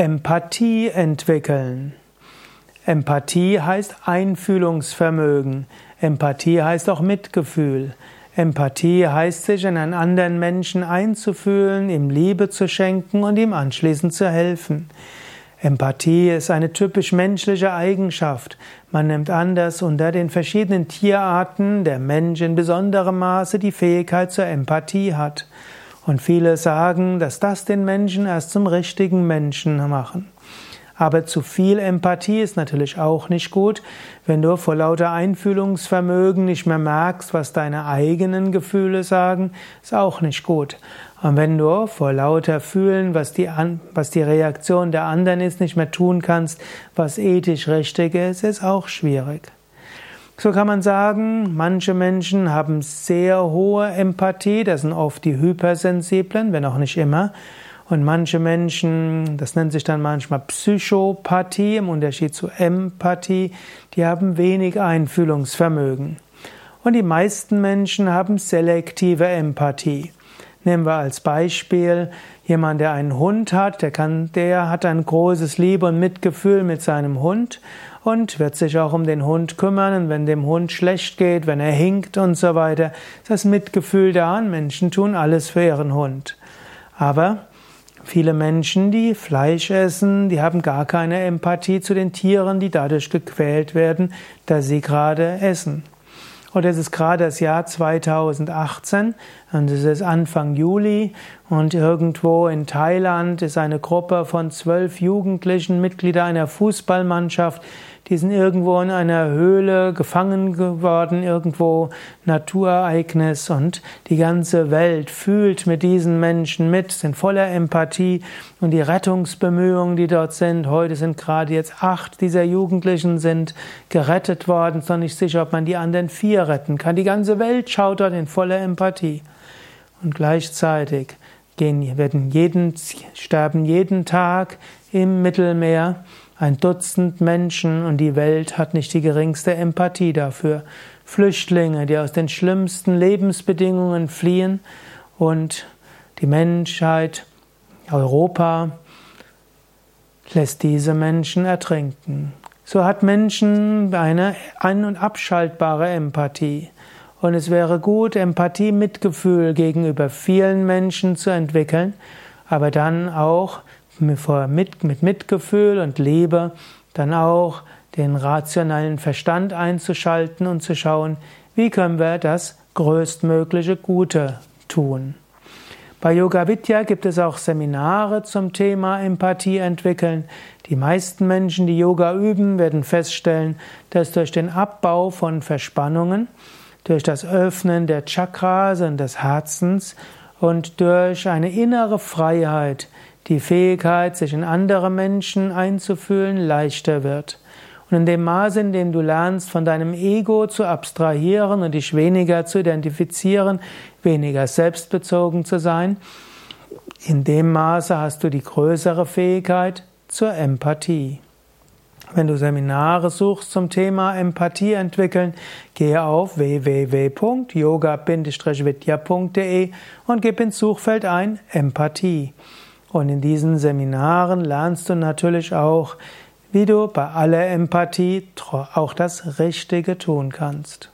Empathie entwickeln. Empathie heißt Einfühlungsvermögen. Empathie heißt auch Mitgefühl. Empathie heißt, sich in einen anderen Menschen einzufühlen, ihm Liebe zu schenken und ihm anschließend zu helfen. Empathie ist eine typisch menschliche Eigenschaft. Man nimmt an, dass unter den verschiedenen Tierarten der Mensch in besonderem Maße die Fähigkeit zur Empathie hat. Und viele sagen, dass das den Menschen erst zum richtigen Menschen machen. Aber zu viel Empathie ist natürlich auch nicht gut. Wenn du vor lauter Einfühlungsvermögen nicht mehr merkst, was deine eigenen Gefühle sagen, ist auch nicht gut. Und wenn du vor lauter Fühlen, was die, was die Reaktion der anderen ist, nicht mehr tun kannst, was ethisch richtig ist, ist auch schwierig. So kann man sagen, manche Menschen haben sehr hohe Empathie, das sind oft die Hypersensiblen, wenn auch nicht immer. Und manche Menschen, das nennt sich dann manchmal Psychopathie im Unterschied zu Empathie, die haben wenig Einfühlungsvermögen. Und die meisten Menschen haben selektive Empathie. Nehmen wir als Beispiel jemand, der einen Hund hat, der kann, der hat ein großes Liebe und Mitgefühl mit seinem Hund und wird sich auch um den Hund kümmern. Und wenn dem Hund schlecht geht, wenn er hinkt und so weiter, ist das Mitgefühl da Menschen tun alles für ihren Hund. Aber Viele Menschen, die Fleisch essen, die haben gar keine Empathie zu den Tieren, die dadurch gequält werden, dass sie gerade essen. Und es ist gerade das Jahr 2018 und es ist Anfang Juli und irgendwo in Thailand ist eine Gruppe von zwölf Jugendlichen, Mitglieder einer Fußballmannschaft, die sind irgendwo in einer Höhle gefangen geworden, irgendwo Naturereignis und die ganze Welt fühlt mit diesen Menschen mit, sind voller Empathie und die Rettungsbemühungen, die dort sind, heute sind gerade jetzt acht dieser Jugendlichen sind gerettet worden, ist nicht sicher, ob man die anderen vier retten kann. Die ganze Welt schaut dort in voller Empathie. Und gleichzeitig gehen, werden jeden, sterben jeden Tag im Mittelmeer ein Dutzend Menschen und die Welt hat nicht die geringste Empathie dafür. Flüchtlinge, die aus den schlimmsten Lebensbedingungen fliehen und die Menschheit, Europa, lässt diese Menschen ertrinken. So hat Menschen eine ein- und abschaltbare Empathie. Und es wäre gut, Empathie, Mitgefühl gegenüber vielen Menschen zu entwickeln, aber dann auch mit, mit Mitgefühl und Liebe dann auch den rationalen Verstand einzuschalten und zu schauen, wie können wir das größtmögliche Gute tun. Bei Yoga Vidya gibt es auch Seminare zum Thema Empathie entwickeln. Die meisten Menschen, die Yoga üben, werden feststellen, dass durch den Abbau von Verspannungen, durch das Öffnen der Chakras und des Herzens und durch eine innere Freiheit die Fähigkeit, sich in andere Menschen einzufühlen, leichter wird. Und in dem Maße, in dem du lernst, von deinem Ego zu abstrahieren und dich weniger zu identifizieren, weniger selbstbezogen zu sein, in dem Maße hast du die größere Fähigkeit zur Empathie. Wenn du Seminare suchst zum Thema Empathie entwickeln, gehe auf www.yoga-vidya.de und gib ins Suchfeld ein Empathie. Und in diesen Seminaren lernst du natürlich auch, wie du bei aller Empathie auch das Richtige tun kannst.